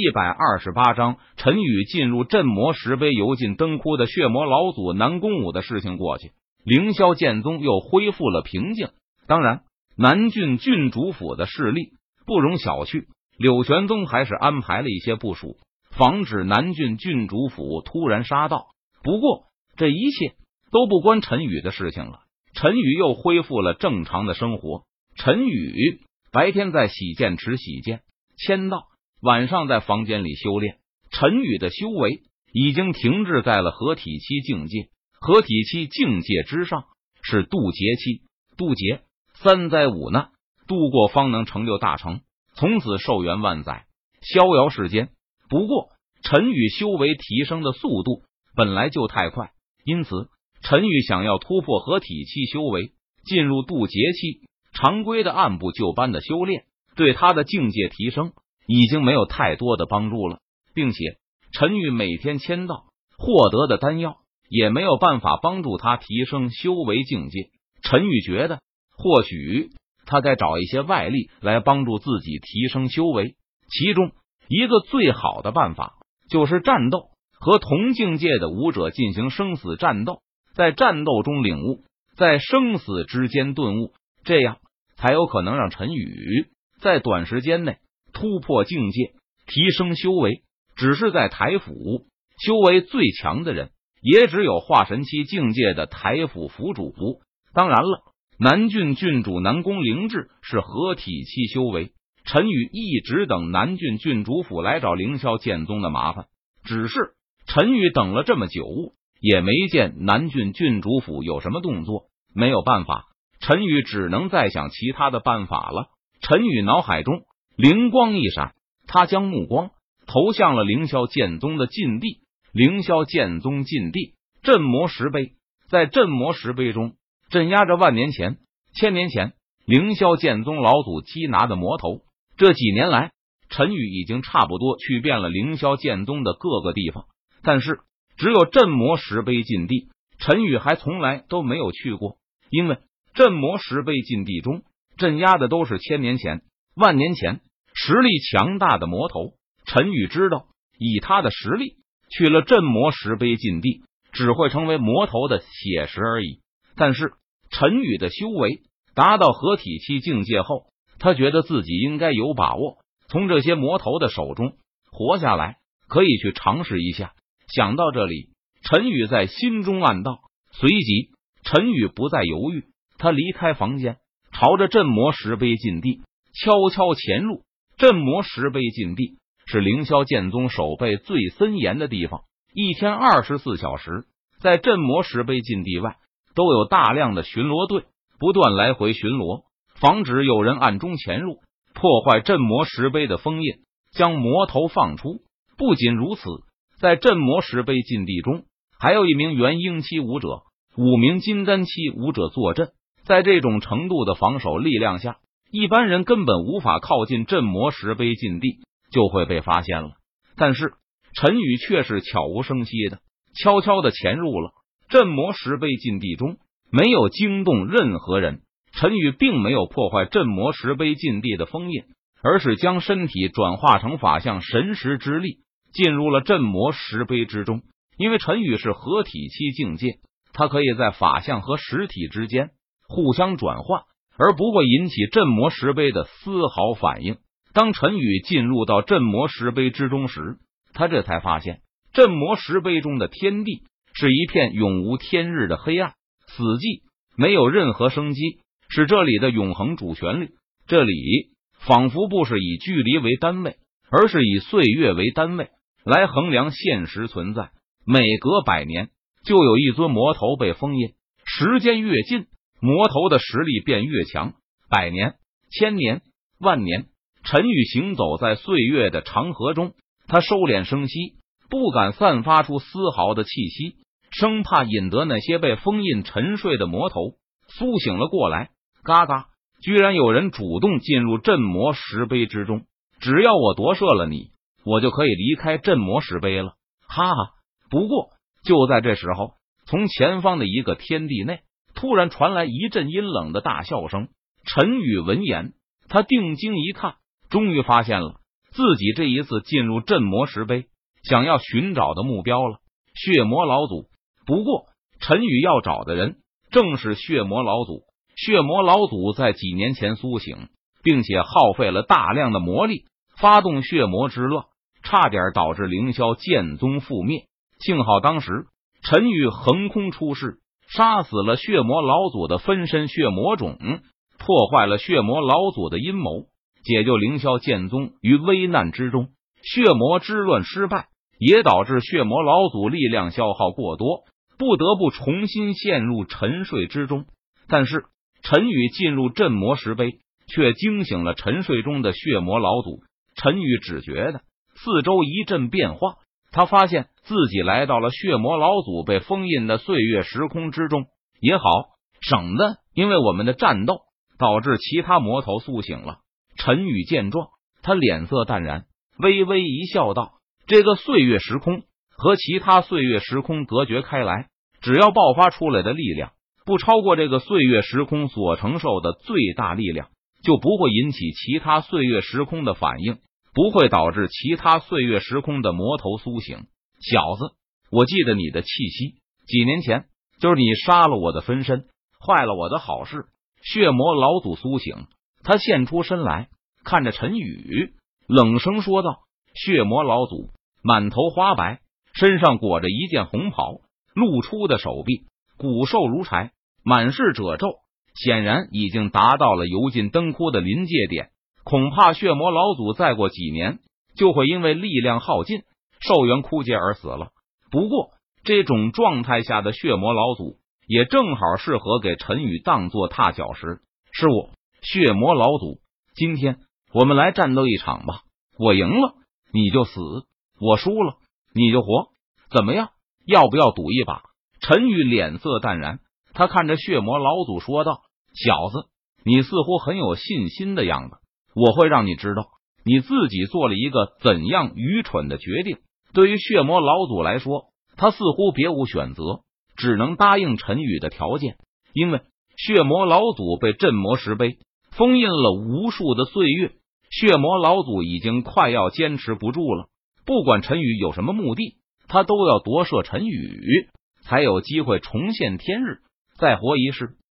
一百二十八章，陈宇进入镇魔石碑，游进灯窟的血魔老祖南宫武的事情过去，凌霄剑宗又恢复了平静。当然，南郡郡主府的势力不容小觑，柳玄宗还是安排了一些部署，防止南郡郡主府突然杀到。不过，这一切都不关陈宇的事情了。陈宇又恢复了正常的生活。陈宇白天在洗剑池洗剑、签到，晚上在房间里修炼。陈宇的修为已经停滞在了合体期境界，合体期境界之上是渡劫期，渡劫三灾五难度过方能成就大成，从此寿元万载，逍遥世间。不过，陈宇修为提升的速度本来就太快，因此。陈宇想要突破合体期修为，进入渡劫期，常规的按部就班的修炼，对他的境界提升已经没有太多的帮助了。并且，陈宇每天签到获得的丹药也没有办法帮助他提升修为境界。陈宇觉得，或许他该找一些外力来帮助自己提升修为。其中一个最好的办法就是战斗，和同境界的武者进行生死战斗。在战斗中领悟，在生死之间顿悟，这样才有可能让陈宇在短时间内突破境界，提升修为。只是在台府，修为最强的人也只有化神期境界的台府府主。当然了，南郡郡主南宫灵志是合体期修为。陈宇一直等南郡郡主府来找凌霄剑宗的麻烦，只是陈宇等了这么久。也没见南郡郡主府有什么动作，没有办法，陈宇只能再想其他的办法了。陈宇脑海中灵光一闪，他将目光投向了凌霄剑宗的禁地。凌霄剑宗禁地镇魔石碑，在镇魔石碑中镇压着万年前、千年前凌霄剑宗老祖缉拿的魔头。这几年来，陈宇已经差不多去遍了凌霄剑宗的各个地方，但是。只有镇魔石碑禁地，陈宇还从来都没有去过。因为镇魔石碑禁地中镇压的都是千年前、万年前实力强大的魔头。陈宇知道，以他的实力去了镇魔石碑禁地，只会成为魔头的血食而已。但是陈宇的修为达到合体期境界后，他觉得自己应该有把握从这些魔头的手中活下来，可以去尝试一下。想到这里，陈宇在心中暗道。随即，陈宇不再犹豫，他离开房间，朝着镇魔石碑禁地悄悄潜入。镇魔石碑禁地是凌霄剑宗守备最森严的地方，一天二十四小时，在镇魔石碑禁地外都有大量的巡逻队不断来回巡逻，防止有人暗中潜入，破坏镇魔石碑的封印，将魔头放出。不仅如此。在镇魔石碑禁地中，还有一名元婴期武者，五名金丹期武者坐镇。在这种程度的防守力量下，一般人根本无法靠近镇魔石碑禁地，就会被发现了。但是陈宇却是悄无声息的、悄悄的潜入了镇魔石碑禁地中，没有惊动任何人。陈宇并没有破坏镇魔石碑禁地的封印，而是将身体转化成法相神识之力。进入了镇魔石碑之中，因为陈宇是合体期境界，他可以在法相和实体之间互相转换，而不会引起镇魔石碑的丝毫反应。当陈宇进入到镇魔石碑之中时，他这才发现镇魔石碑中的天地是一片永无天日的黑暗、死寂，没有任何生机，是这里的永恒主旋律。这里仿佛不是以距离为单位，而是以岁月为单位。来衡量现实存在，每隔百年就有一尊魔头被封印。时间越近，魔头的实力便越强。百年、千年、万年，陈宇行走在岁月的长河中，他收敛声息，不敢散发出丝毫的气息，生怕引得那些被封印沉睡的魔头苏醒了过来。嘎嘎！居然有人主动进入镇魔石碑之中，只要我夺舍了你。我就可以离开镇魔石碑了，哈哈！不过就在这时候，从前方的一个天地内突然传来一阵阴冷的大笑声。陈宇闻言，他定睛一看，终于发现了自己这一次进入镇魔石碑，想要寻找的目标了——血魔老祖。不过，陈宇要找的人正是血魔老祖。血魔老祖在几年前苏醒，并且耗费了大量的魔力，发动血魔之乱，差点导致凌霄剑宗覆灭。幸好当时陈宇横空出世，杀死了血魔老祖的分身血魔种，破坏了血魔老祖的阴谋。解救凌霄剑宗于危难之中，血魔之乱失败，也导致血魔老祖力量消耗过多，不得不重新陷入沉睡之中。但是陈宇进入镇魔石碑，却惊醒了沉睡中的血魔老祖。陈宇只觉得四周一阵变化，他发现自己来到了血魔老祖被封印的岁月时空之中。也好，省得因为我们的战斗导致其他魔头苏醒了。陈宇见状，他脸色淡然，微微一笑，道：“这个岁月时空和其他岁月时空隔绝开来，只要爆发出来的力量不超过这个岁月时空所承受的最大力量，就不会引起其他岁月时空的反应，不会导致其他岁月时空的魔头苏醒。小子，我记得你的气息，几年前就是你杀了我的分身，坏了我的好事。血魔老祖苏醒。”他现出身来，看着陈宇，冷声说道：“血魔老祖满头花白，身上裹着一件红袍，露出的手臂骨瘦如柴，满是褶皱，显然已经达到了油尽灯枯的临界点。恐怕血魔老祖再过几年就会因为力量耗尽、寿元枯竭而死了。不过，这种状态下的血魔老祖也正好适合给陈宇当做踏脚石。是我。”血魔老祖，今天我们来战斗一场吧！我赢了你就死，我输了你就活，怎么样？要不要赌一把？陈宇脸色淡然，他看着血魔老祖说道：“小子，你似乎很有信心的样子。我会让你知道，你自己做了一个怎样愚蠢的决定。”对于血魔老祖来说，他似乎别无选择，只能答应陈宇的条件，因为血魔老祖被镇魔石碑。封印了无数的岁月，血魔老祖已经快要坚持不住了。不管陈宇有什么目的，他都要夺舍陈宇，才有机会重现天日，再活一世。